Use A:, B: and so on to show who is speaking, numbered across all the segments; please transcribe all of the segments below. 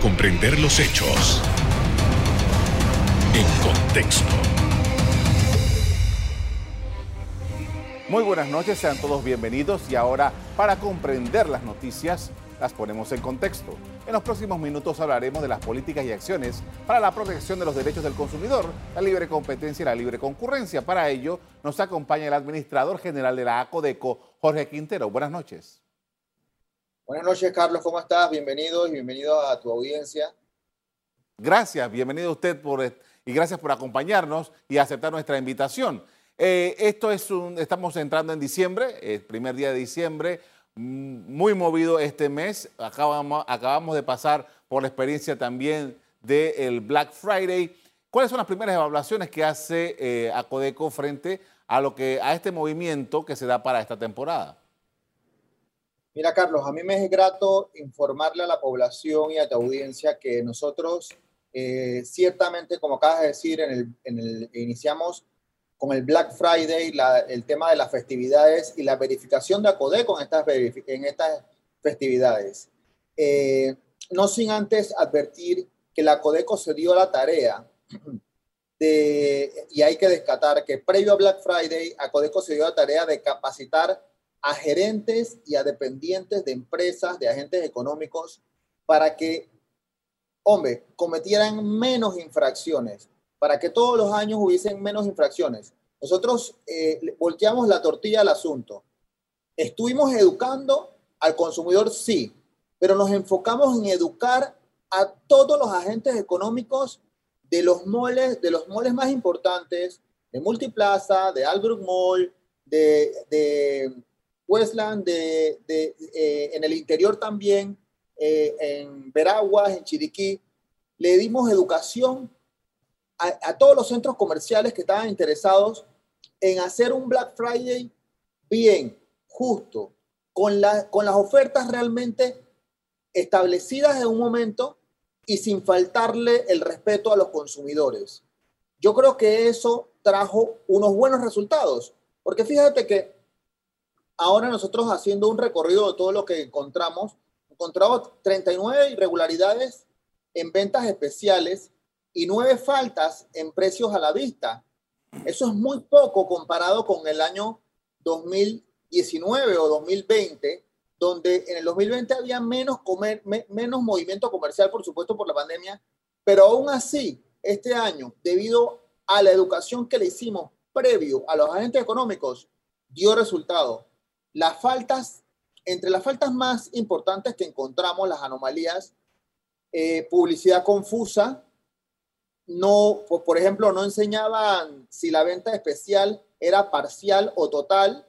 A: comprender los hechos en contexto.
B: Muy buenas noches, sean todos bienvenidos y ahora para comprender las noticias las ponemos en contexto. En los próximos minutos hablaremos de las políticas y acciones para la protección de los derechos del consumidor, la libre competencia y la libre concurrencia. Para ello nos acompaña el administrador general de la ACODECO, Jorge Quintero. Buenas noches.
C: Buenas noches, Carlos. ¿Cómo estás? Bienvenido y bienvenido a tu audiencia.
B: Gracias, bienvenido usted por, y gracias por acompañarnos y aceptar nuestra invitación. Eh, esto es un, estamos entrando en diciembre, el primer día de diciembre, mm, muy movido este mes. Acabamos, acabamos de pasar por la experiencia también del Black Friday. ¿Cuáles son las primeras evaluaciones que hace eh, Acodeco frente a lo que a este movimiento que se da para esta temporada?
C: Mira, Carlos, a mí me es grato informarle a la población y a tu audiencia que nosotros, eh, ciertamente, como acabas de decir, en el, en el, iniciamos con el Black Friday, la, el tema de las festividades y la verificación de ACODECO en estas, en estas festividades. Eh, no sin antes advertir que la ACODECO se dio la tarea de, y hay que descatar que previo a Black Friday, ACODECO se dio la tarea de capacitar a gerentes y a dependientes de empresas, de agentes económicos, para que, hombre, cometieran menos infracciones, para que todos los años hubiesen menos infracciones. Nosotros eh, volteamos la tortilla al asunto. Estuvimos educando al consumidor, sí, pero nos enfocamos en educar a todos los agentes económicos de los moles, de los moles más importantes, de Multiplaza, de Albrook Mall, de, de Westland, de, de eh, en el interior también, eh, en Veraguas, en Chiriquí. Le dimos educación a, todos los centros comerciales que estaban interesados en hacer un Black Friday bien, justo, con, la, con las ofertas realmente establecidas en un momento y sin faltarle el respeto a los consumidores. Yo creo que eso trajo unos buenos resultados, porque fíjate que ahora nosotros haciendo un recorrido de todo lo que encontramos, encontramos 39 irregularidades en ventas especiales y nueve faltas en precios a la vista. Eso es muy poco comparado con el año 2019 o 2020, donde en el 2020 había menos, comer, menos movimiento comercial, por supuesto, por la pandemia, pero aún así, este año, debido a la educación que le hicimos previo a los agentes económicos, dio resultado. Las faltas, entre las faltas más importantes que encontramos, las anomalías, eh, publicidad confusa, no, por ejemplo, no enseñaban si la venta especial era parcial o total,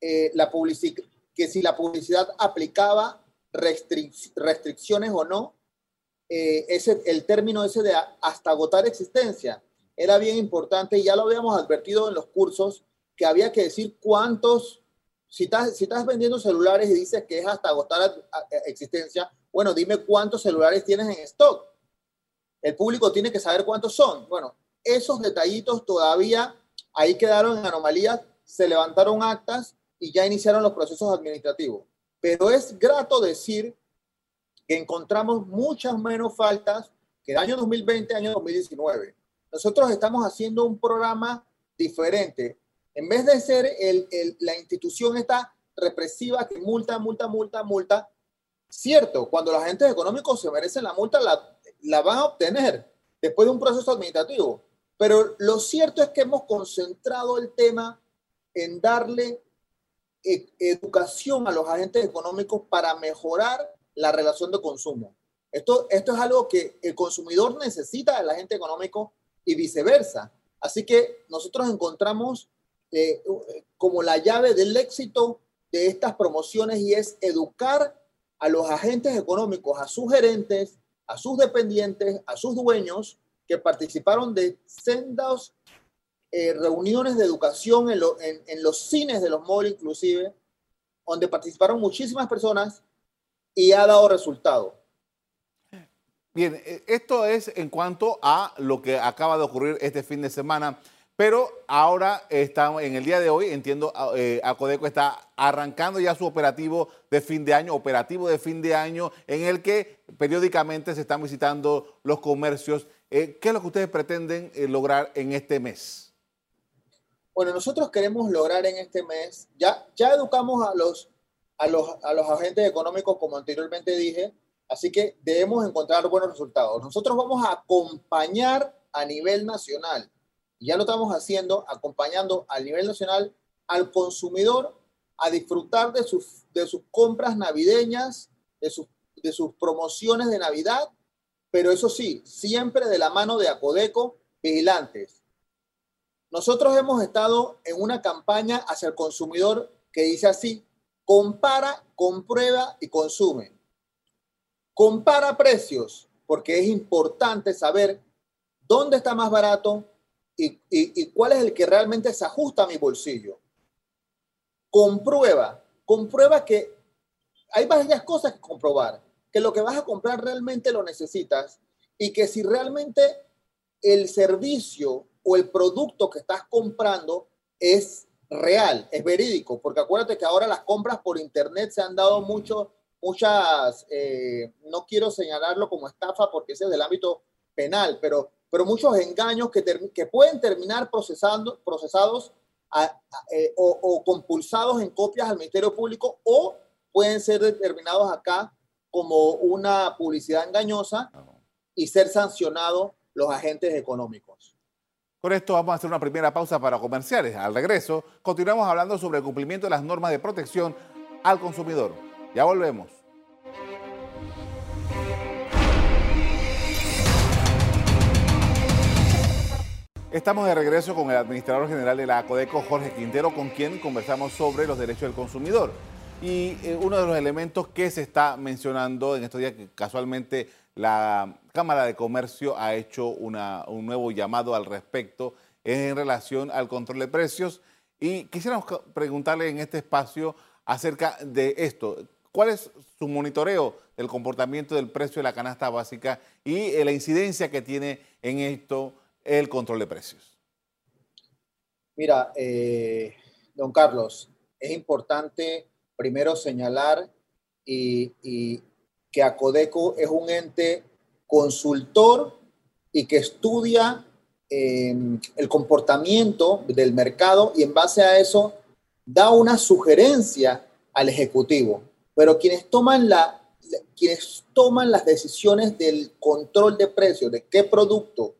C: eh, la que si la publicidad aplicaba restricciones o no, eh, ese, el término ese de hasta agotar existencia era bien importante y ya lo habíamos advertido en los cursos que había que decir cuántos, si estás, si estás vendiendo celulares y dices que es hasta agotar existencia, bueno, dime cuántos celulares tienes en stock el público tiene que saber cuántos son. Bueno, esos detallitos todavía ahí quedaron en anomalías, se levantaron actas y ya iniciaron los procesos administrativos. Pero es grato decir que encontramos muchas menos faltas que el año 2020, año 2019. Nosotros estamos haciendo un programa diferente. En vez de ser la institución esta represiva que multa, multa, multa, multa, cierto, cuando los agentes económicos se merecen la multa, la, la van a obtener después de un proceso administrativo. Pero lo cierto es que hemos concentrado el tema en darle e, educación a los agentes económicos para mejorar la relación de consumo. Esto, esto es algo que el consumidor necesita del agente económico y viceversa. Así que nosotros encontramos eh, como la llave del éxito de estas promociones y es educar a los agentes económicos, a sus gerentes, a sus dependientes, a sus dueños, que participaron de sendas eh, reuniones de educación en, en, los cines de los malls inclusive, donde participaron muchísimas personas y ha dado resultado.
B: Bien, eh, esto es en cuanto a lo que acaba de ocurrir este fin de semana, Pero ahora estamos, en el día de hoy, entiendo, eh, Acodeco está arrancando ya su operativo de fin de año, operativo de fin de año, en el que periódicamente se están visitando los comercios. Eh, ¿Qué es lo que ustedes pretenden eh, lograr en este mes?
C: Bueno, nosotros queremos lograr en este mes, ya, ya educamos a los, a, los, a los agentes económicos, como anteriormente dije, así que debemos encontrar buenos resultados. Nosotros vamos a acompañar a nivel nacional ya lo estamos haciendo, acompañando a nivel nacional al consumidor a disfrutar de sus, de sus compras navideñas, de sus, de sus promociones de Navidad, pero eso sí, siempre de la mano de Acodeco, vigilantes. Nosotros hemos estado en una campaña hacia el consumidor que dice así, compara, comprueba y consume. Compara precios, porque es importante saber dónde está más barato, y, cuál es el que realmente se ajusta a mi bolsillo. Comprueba, comprueba que hay varias cosas que comprobar, que lo que vas a comprar realmente lo necesitas y que si realmente el servicio o el producto que estás comprando es real, es verídico, porque acuérdate que ahora las compras por internet se han dado mucho, muchas, eh, no quiero señalarlo como estafa porque ese es del ámbito penal, pero pero muchos engaños que, que pueden terminar procesando, procesados eh, o, compulsados en copias al Ministerio Público o pueden ser determinados acá como una publicidad engañosa y ser sancionados los agentes económicos.
B: Con esto vamos a hacer una primera pausa para comerciales. Al regreso, continuamos hablando sobre el cumplimiento de las normas de protección al consumidor. Ya volvemos. Estamos de regreso con el administrador general de la ACODECO, Jorge Quintero, con quien conversamos sobre los derechos del consumidor. Y eh, uno de los elementos que se está mencionando en estos días, que casualmente la Cámara de Comercio ha hecho un nuevo llamado al respecto, es en relación al control de precios. Y quisiéramos preguntarle en este espacio acerca de esto. ¿Cuál es su monitoreo del comportamiento del precio de la canasta básica y eh, la incidencia que tiene en esto el control de precios?
C: Mira, eh, don Carlos, es importante primero señalar y, que Acodeco es un ente consultor y que estudia em, el comportamiento del mercado y en base a eso da una sugerencia al ejecutivo. Pero quienes toman, la, quienes toman las decisiones del control de precios, de qué producto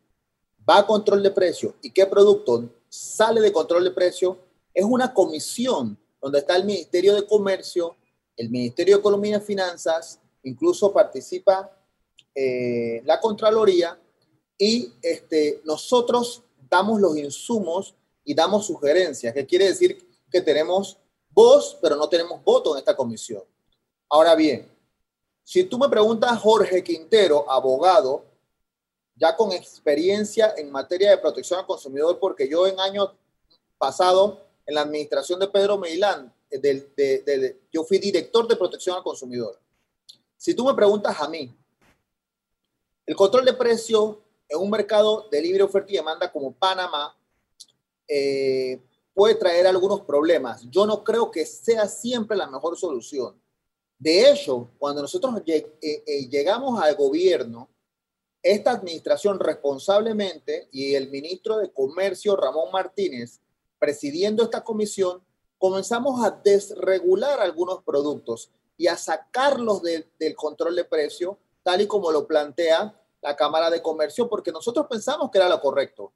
C: va a control de precio y qué producto sale de control de precio, es una comisión donde está el Ministerio de Comercio, el Ministerio de Economía y Finanzas, incluso participa eh, la Contraloría y este, nosotros damos los insumos y damos sugerencias, que quiere decir que tenemos voz, pero no tenemos voto en esta comisión. Ahora bien, si tú me preguntas, Jorge Quintero, abogado, ya con experiencia en materia de protección al consumidor, porque yo en años pasados, en la administración de Pedro Meilán, eh, yo fui director de protección al consumidor. Si tú me preguntas a mí, el control de precio en un mercado de libre oferta y demanda como Panamá eh, puede traer algunos problemas. Yo no creo que sea siempre la mejor solución. De hecho, cuando nosotros eh, llegamos al gobierno, esta administración responsablemente y el ministro de Comercio, Ramón Martínez, presidiendo esta comisión, comenzamos a desregular algunos productos y a sacarlos del control de precio, tal y como lo plantea la Cámara de Comercio, porque nosotros pensamos que era lo correcto.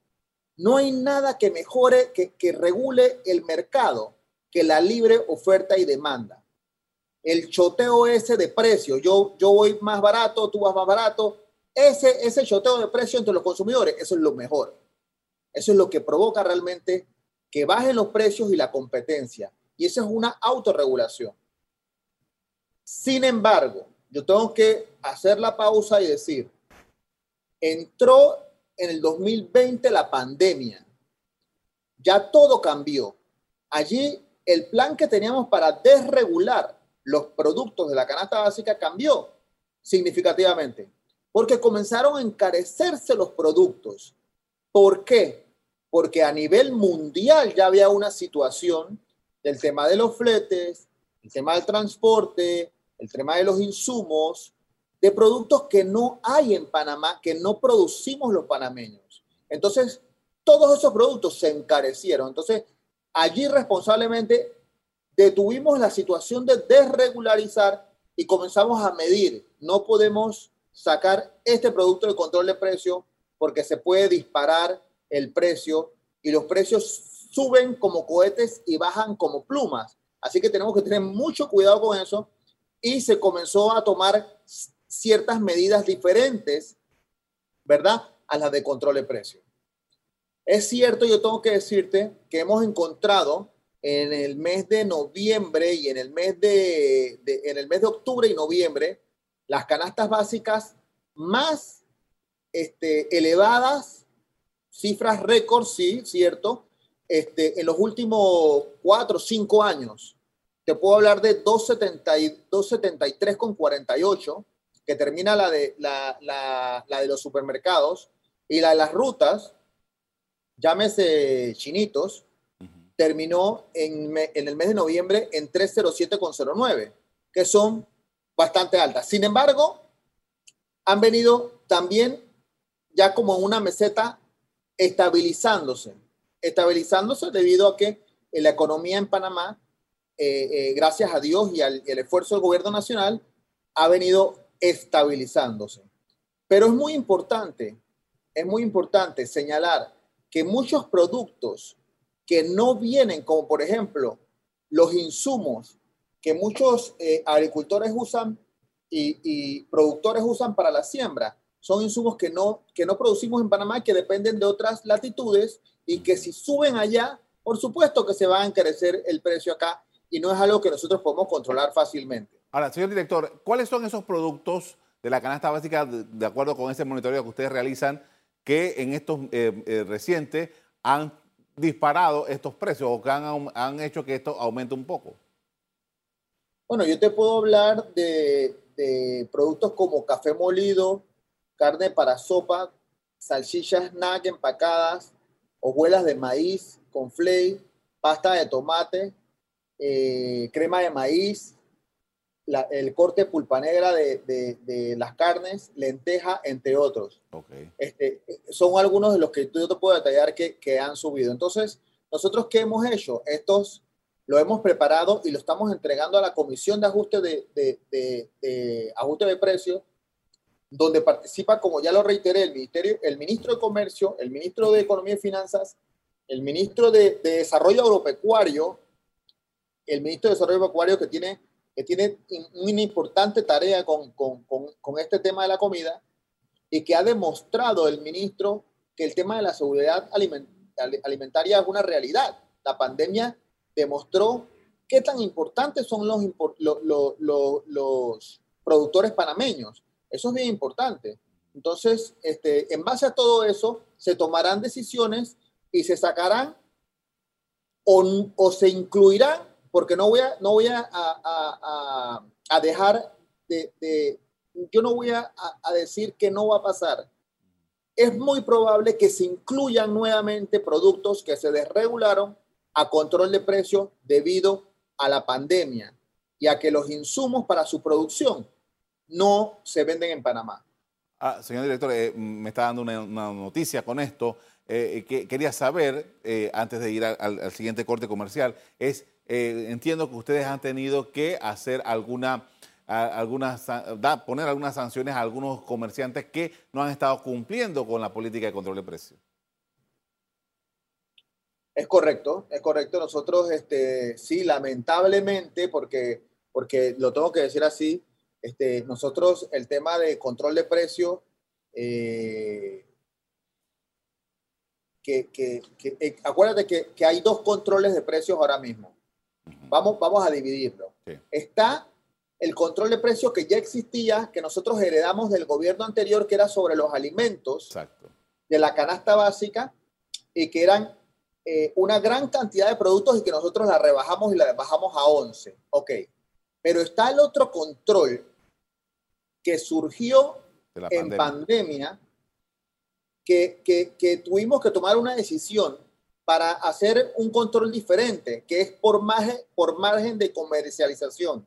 C: No hay nada que mejore, que, regule el mercado, que la libre oferta y demanda. El choteo ese de precio, yo, yo voy más barato, tú vas más barato, ese, ese choteo de precio entre los consumidores, eso es lo mejor. Eso es lo que provoca realmente que bajen los precios y la competencia. Y eso es una autorregulación. Sin embargo, yo tengo que hacer la pausa y decir, entró en el 2020 la pandemia. Ya todo cambió. Allí el plan que teníamos para desregular los productos de la canasta básica cambió significativamente porque comenzaron a encarecerse los productos. ¿Por qué? porque a nivel mundial ya había una situación del tema de los fletes, el tema del transporte, el tema de los insumos, de productos que no hay en Panamá, que no producimos los panameños. Entonces, todos esos productos se encarecieron. Entonces, allí responsablemente detuvimos la situación de desregularizar y comenzamos a medir. No podemos sacar este producto de control de precio porque se puede disparar el precio y los precios suben como cohetes y bajan como plumas. Así que tenemos que tener mucho cuidado con eso y se comenzó a tomar ciertas medidas diferentes, ¿verdad? A las de control de precio. Es cierto, yo tengo que decirte que hemos encontrado en el mes de noviembre y en el mes de, en el mes de octubre y noviembre las canastas básicas más este, elevadas, cifras récord, sí, cierto, este, en los últimos cuatro o cinco años. Te puedo hablar de 273 con 48, que termina la de, la, la, la de los supermercados, y la de las rutas, llámese chinitos, terminó en, en, el mes de noviembre en 307,09, que son bastante altas. Sin embargo, han venido también ya como una meseta estabilizándose, estabilizándose debido a que la economía en Panamá, eh, eh, gracias a Dios y al, al esfuerzo del gobierno nacional, ha venido estabilizándose. Pero es muy importante, es muy importante señalar que muchos productos que no vienen, como por ejemplo los insumos que muchos eh, agricultores usan y, productores usan para la siembra, son insumos que no, que no producimos en Panamá, que dependen de otras latitudes y que si suben allá, por supuesto que se va a encarecer el precio acá y no es algo que nosotros podemos controlar fácilmente.
B: Ahora, señor director, ¿cuáles son esos productos de la canasta básica, de, acuerdo con ese monitoreo que ustedes realizan, que en estos eh, eh, recientes han disparado estos precios o que han, han, hecho que esto aumente un poco?
C: Bueno, yo te puedo hablar de, de productos como café molido, carne para sopa, salchichas snack empacadas, hojuelas de maíz con flake, pasta de tomate, eh, crema de maíz, el corte pulpa negra de, las carnes, lenteja, entre otros. Este, son algunos de los que yo te puedo detallar que, que, han subido. Entonces, nosotros qué hemos hecho? Estos lo hemos preparado y lo estamos entregando a la Comisión de Ajuste de, Ajuste de Precios, donde participa, como ya lo reiteré, el, ministerio, el ministro de Comercio, el ministro de Economía y Finanzas, el ministro de, Desarrollo Agropecuario, el ministro de Desarrollo Agropecuario que tiene que tiene una importante tarea con, con, con, este tema de la comida y que ha demostrado el ministro que el tema de la seguridad alimentaria es una realidad. La pandemia demostró qué tan importantes son los, productores panameños. Eso es bien importante. Entonces, este, en base a todo eso, se tomarán decisiones y se sacarán o, o se incluirán porque no voy a, no voy a, a, a dejar de, de, yo no voy a, decir que no va a pasar. Es muy probable que se incluyan nuevamente productos que se desregularon a control de precios debido a la pandemia y a que los insumos para su producción no se venden en Panamá.
B: Ah, señor director, eh, me está dando una, noticia con esto. Eh, que quería saber, eh, antes de ir al, siguiente corte comercial, es entiendo que ustedes han tenido que hacer alguna, poner algunas sanciones a algunos comerciantes que no han estado cumpliendo con la política de control de precios.
C: Es correcto, es correcto. Nosotros, este, sí, lamentablemente, porque, porque lo tengo que decir así, este, nosotros el tema de control de precios, eh, que, que, que eh, acuérdate que, que, hay dos controles de precios ahora mismo. Vamos, vamos a dividirlo. Está el control de precios que ya existía, que nosotros heredamos del gobierno anterior, que era sobre los alimentos de la canasta básica y que eran eh, una gran cantidad de productos y que nosotros la rebajamos y la bajamos a 11. Ok. Pero está el otro control que surgió en pandemia que, que, tuvimos que tomar una decisión para hacer un control diferente, que es por margen, por margen de comercialización.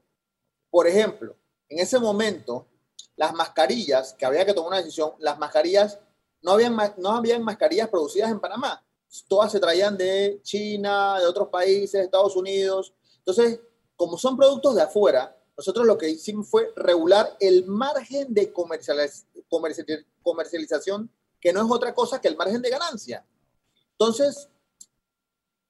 C: Por ejemplo, en ese momento, las mascarillas, que había que tomar una decisión, las mascarillas, no habían, no habían mascarillas producidas en Panamá. Todas se traían de China, de otros países, Estados Unidos. Entonces, como son productos de afuera, nosotros lo que hicimos fue regular el margen de comercialización, que no es otra cosa que el margen de ganancia. Entonces,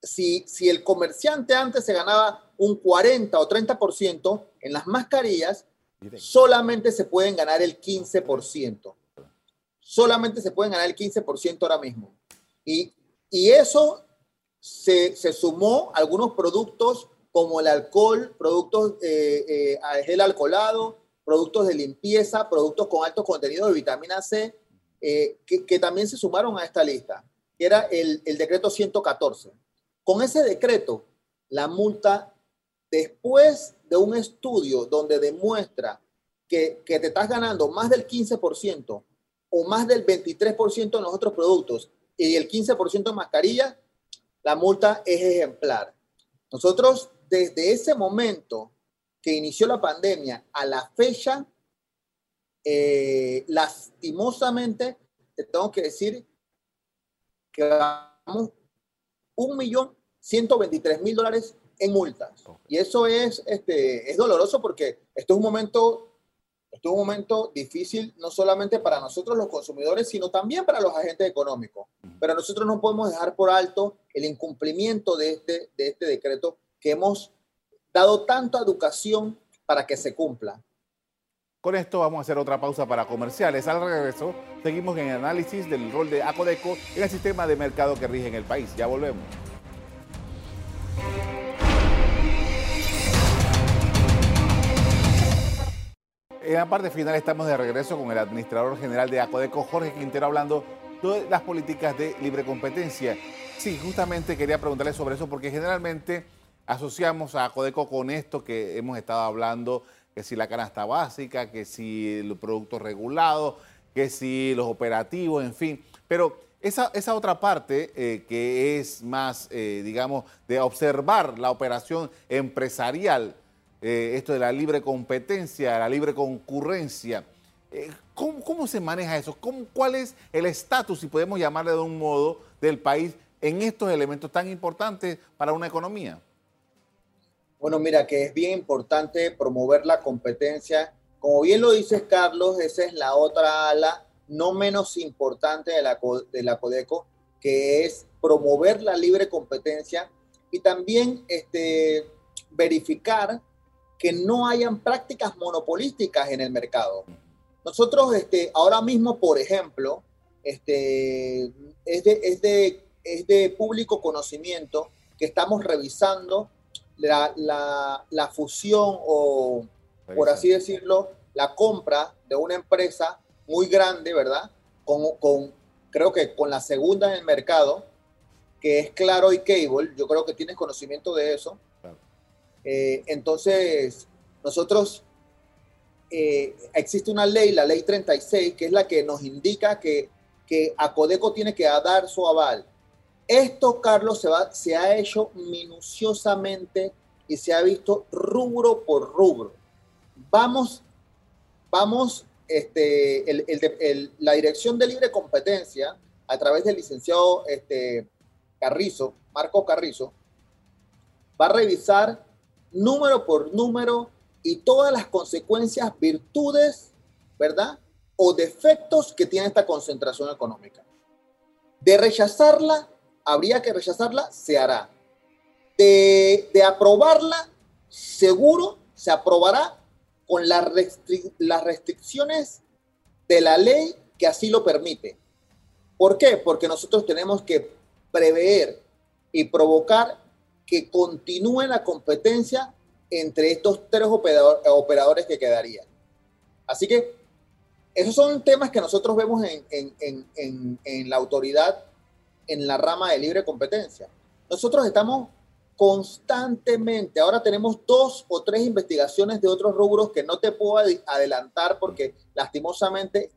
C: si, si el comerciante antes se ganaba un 40 o 30% en las mascarillas, solamente se pueden ganar el 15%. Solamente se pueden ganar el 15% ahora mismo. Y, y eso se, se, sumó a algunos productos como el alcohol, productos eh, eh, gel alcoholado, productos de limpieza, productos con alto contenido de vitamina C, eh, que, que, también se sumaron a esta lista, que era el, el decreto 114. Con ese decreto, la multa, después de un estudio donde demuestra que, que te estás ganando más del 15% o más del 23% en los otros productos y el 15% en mascarilla, la multa es ejemplar. Nosotros desde ese momento que inició la pandemia a la fecha, eh, lastimosamente, te tengo que decir que vamos un millón ciento veintitrés mil dólares en multas. Y eso es, este, es doloroso porque esto es un momento esto es un momento difícil no solamente para nosotros los consumidores, sino también para los agentes económicos. Pero nosotros no podemos dejar por alto el incumplimiento de este, de este decreto que hemos dado tanta educación para que se cumpla.
B: Con esto vamos a hacer otra pausa para comerciales. Al regreso, seguimos en el análisis del rol de Acodeco en el sistema de mercado que rige en el país. Ya volvemos. En la parte final estamos de regreso con el administrador general de Acodeco, Jorge Quintero, hablando de las políticas de libre competencia. Sí, justamente quería preguntarle sobre eso porque generalmente asociamos a Codeco con esto que hemos estado hablando, que si la canasta básica, que si los productos regulados, que si los operativos, en fin. Pero esa, esa otra parte eh, que es más, eh, digamos, de observar la operación empresarial, eh, esto de la libre competencia, la libre concurrencia, ¿cómo, ¿cómo, se maneja eso? ¿Cómo, ¿Cuál es el estatus, si podemos llamarle de un modo, del país en estos elementos tan importantes para una economía?
C: Bueno, mira, que es bien importante promover la competencia. Como bien lo dices, Carlos, esa es la otra ala no menos importante de la, de la Codeco, que es promover la libre competencia y también este, verificar que no hayan prácticas monopolísticas en el mercado. Nosotros este, ahora mismo, por ejemplo, este, es, de, es, de, es de público conocimiento que estamos revisando la, fusión o, por así decirlo, la compra de una empresa muy grande, ¿verdad? Con, creo que con la segunda en el mercado, que es Claro y Cable, yo creo que tienes conocimiento de eso. Eh, entonces, nosotros, eh, existe una ley, la ley 36, que es la que nos indica que, que Acodeco tiene que dar su aval esto, Carlos, se, va, se ha hecho minuciosamente y se ha visto rubro por rubro. Vamos, vamos, este, la Dirección de Libre Competencia, a través del licenciado este, Carrizo, Marco Carrizo, va a revisar número por número y todas las consecuencias, virtudes, ¿verdad? O defectos que tiene esta concentración económica. De rechazarla, habría que rechazarla, se hará. De, aprobarla, seguro se aprobará con las, las restricciones de la ley que así lo permite. ¿Por qué? Porque nosotros tenemos que prever y provocar que continúe la competencia entre estos tres operadores que quedarían. Así que esos son temas que nosotros vemos en, en la autoridad en la rama de libre competencia. Nosotros estamos constantemente, ahora tenemos dos o tres investigaciones de otros rubros que no te puedo adelantar porque lastimosamente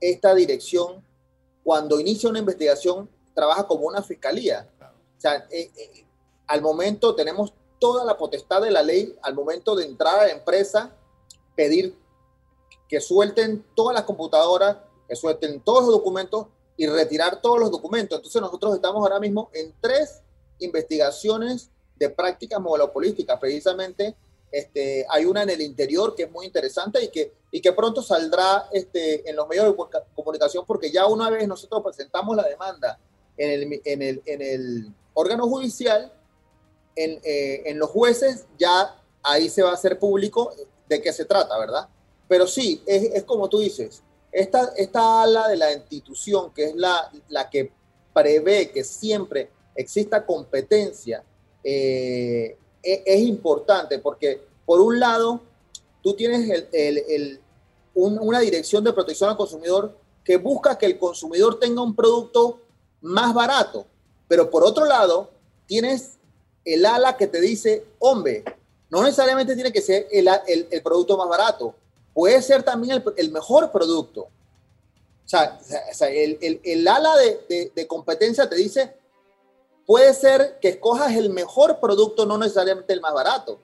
C: esta dirección cuando inicia una investigación, trabaja como una fiscalía. O sea, eh, eh, al momento tenemos toda la potestad de la ley, al momento de entrar a la empresa, pedir que suelten todas las computadoras, que suelten todos los documentos y retirar todos los documentos. Entonces nosotros estamos ahora mismo en tres investigaciones de prácticas monopolísticas, precisamente este, hay una en el interior que es muy interesante y que, y que pronto saldrá este, en los medios de comunicación porque ya una vez nosotros presentamos la demanda en el, en el, en el órgano judicial, en, eh, en, los jueces, ya ahí se va a hacer público de qué se trata, ¿verdad? Pero sí, es, es como tú dices, esta, esta ala de la institución, que es la, la que prevé que siempre exista competencia, eh, e, es, importante porque, por un lado, tú tienes el, una dirección de protección al consumidor que busca que el consumidor tenga un producto más barato, pero por otro lado, tienes el ala que te dice, hombre, no necesariamente tiene que ser el, producto más barato, puede ser también el, mejor producto. O sea, el, ala de, de, competencia te dice, puede ser que escojas el mejor producto, no necesariamente el más barato.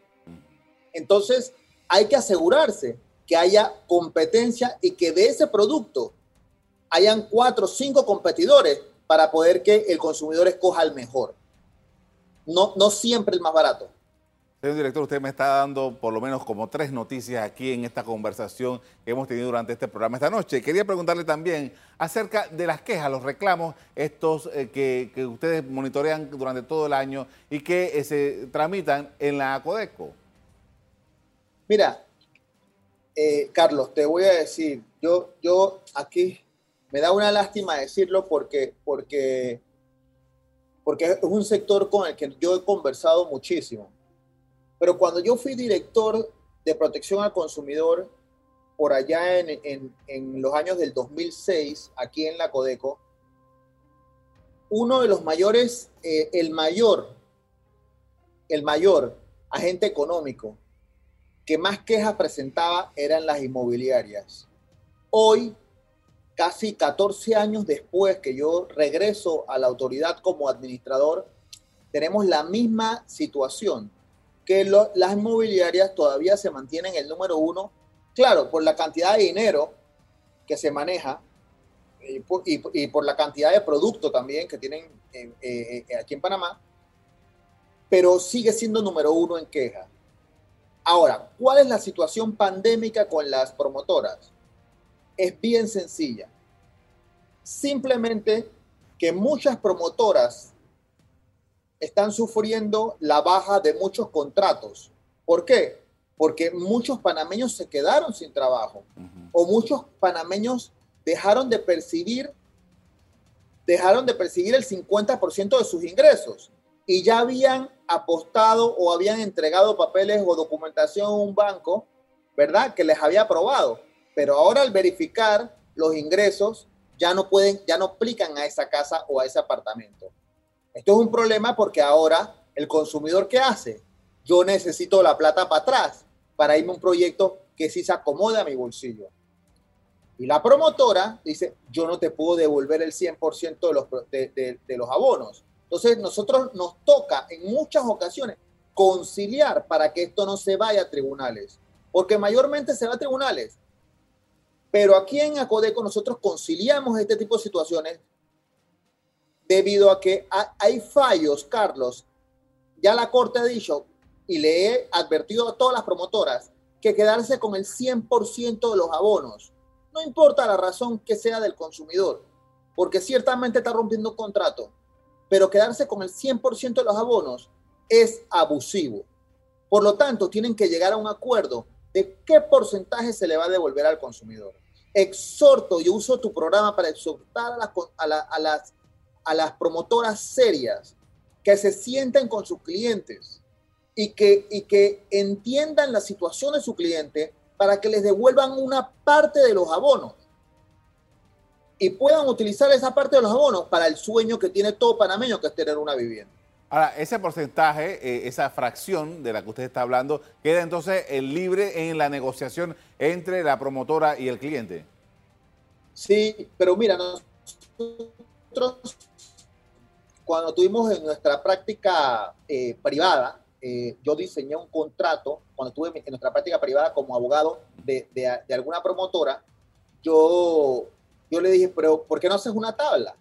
C: Entonces, hay que asegurarse que haya competencia y que de ese producto hayan cuatro o cinco competidores para poder que el consumidor escoja el mejor. No, no siempre el más barato.
B: Señor director, usted me está dando por lo menos como tres noticias aquí en esta conversación que hemos tenido durante este programa esta noche. Quería preguntarle también acerca de las quejas, los reclamos, estos eh, que, ustedes monitorean durante todo el año y que eh, se tramitan en la Codeco.
C: Mira, eh, Carlos, te voy a decir, yo, yo aquí me da una lástima decirlo porque, porque, porque es un sector con el que yo he conversado muchísimo pero cuando yo fui director de protección al consumidor por allá en, los años del 2006, aquí en la Codeco, uno de los mayores, eh, el mayor, el mayor agente económico que más quejas presentaba eran las inmobiliarias. Hoy, casi 14 años después que yo regreso a la autoridad como administrador, tenemos la misma situación que las inmobiliarias todavía se mantienen el número uno, claro, por la cantidad de dinero que se maneja y por, la cantidad de producto también que tienen eh, eh, aquí en Panamá, pero sigue siendo número uno en queja. Ahora, ¿cuál es la situación pandémica con las promotoras? Es bien sencilla. Simplemente que muchas promotoras están sufriendo la baja de muchos contratos. ¿Por qué? Porque muchos panameños se quedaron sin trabajo o muchos panameños dejaron de percibir dejaron de percibir el 50% de sus ingresos y ya habían apostado o habían entregado papeles o documentación a un banco, ¿verdad? Que les había aprobado. Pero ahora al verificar los ingresos ya no pueden, ya no aplican a esa casa o a ese apartamento. Esto es un problema porque ahora el consumidor, ¿qué hace? Yo necesito la plata para atrás para irme a un proyecto que sí se acomode a mi bolsillo. Y la promotora dice, yo no te puedo devolver el 100% de los, de, de los abonos. Entonces, nosotros nos toca en muchas ocasiones conciliar para que esto no se vaya a tribunales, porque mayormente se va a tribunales. Pero aquí en Acodeco nosotros conciliamos este tipo de situaciones debido a que hay fallos, Carlos. Ya la Corte ha dicho, y le he advertido a todas las promotoras, que quedarse con el 100% de los abonos, no importa la razón que sea del consumidor, porque ciertamente está rompiendo un contrato, pero quedarse con el 100% de los abonos es abusivo. Por lo tanto, tienen que llegar a un acuerdo de qué porcentaje se le va a devolver al consumidor. Exhorto, yo uso tu programa para exhortar a las, promotoras serias que se sienten con sus clientes y que, y que entiendan la situación de su cliente para que les devuelvan una parte de los abonos y puedan utilizar esa parte de los abonos para el sueño que tiene todo panameño, que es tener una vivienda.
B: Ahora, ese porcentaje, eh, esa fracción de la que usted está hablando, queda entonces libre en la negociación entre la promotora y el cliente.
C: Sí, pero mira, nosotros, cuando tuvimos en nuestra práctica eh, privada, eh, yo diseñé un contrato, cuando estuve en nuestra práctica privada como abogado de, de, alguna promotora, yo, yo le dije, pero ¿por qué no haces una tabla?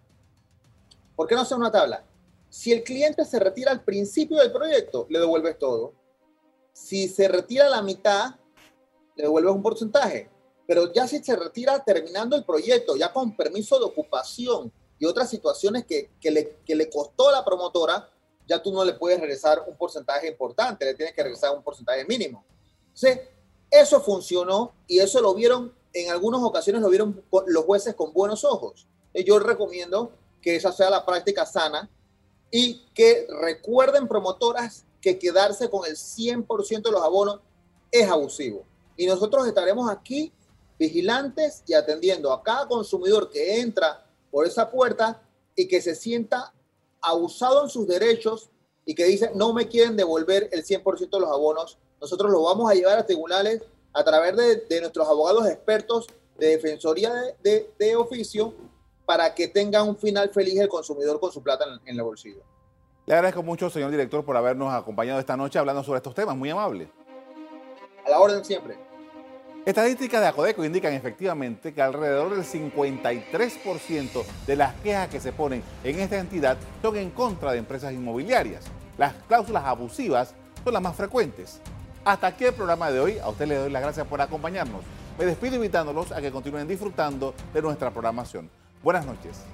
C: ¿Por qué no haces una tabla? Si el cliente se retira al principio del proyecto, le devuelves todo. Si se retira a la mitad, le devuelves un porcentaje. Pero ya si se retira terminando el proyecto, ya con permiso de ocupación y otras situaciones que, que, le, que le costó a la promotora, ya tú no le puedes regresar un porcentaje importante, le tienes que regresar un porcentaje mínimo. ¿Sí? Eso funcionó y eso lo vieron, en algunas ocasiones lo vieron los jueces con buenos ojos. Yo recomiendo que esa sea la práctica sana y que recuerden promotoras que quedarse con el 100% de los abonos es abusivo. Y nosotros estaremos aquí vigilantes y atendiendo a cada consumidor que entra por esa puerta y que se sienta abusado en sus derechos y que dice no me quieren devolver el 100% de los abonos. Nosotros lo vamos a llevar a tribunales a través de, nuestros abogados expertos de defensoría de oficio para que tenga un final feliz el consumidor con su plata en, el bolsillo.
B: Le agradezco mucho, señor director, por habernos acompañado esta noche hablando sobre estos temas. Muy amable.
C: A la orden siempre.
B: Estadísticas de Acodeco indican efectivamente que alrededor del 53% de las quejas que se ponen en esta entidad son en contra de empresas inmobiliarias. Las cláusulas abusivas son las más frecuentes. Hasta aquí el programa de hoy. A usted le doy las gracias por acompañarnos. Me despido invitándolos a que continúen disfrutando de nuestra programación. Buenas noches.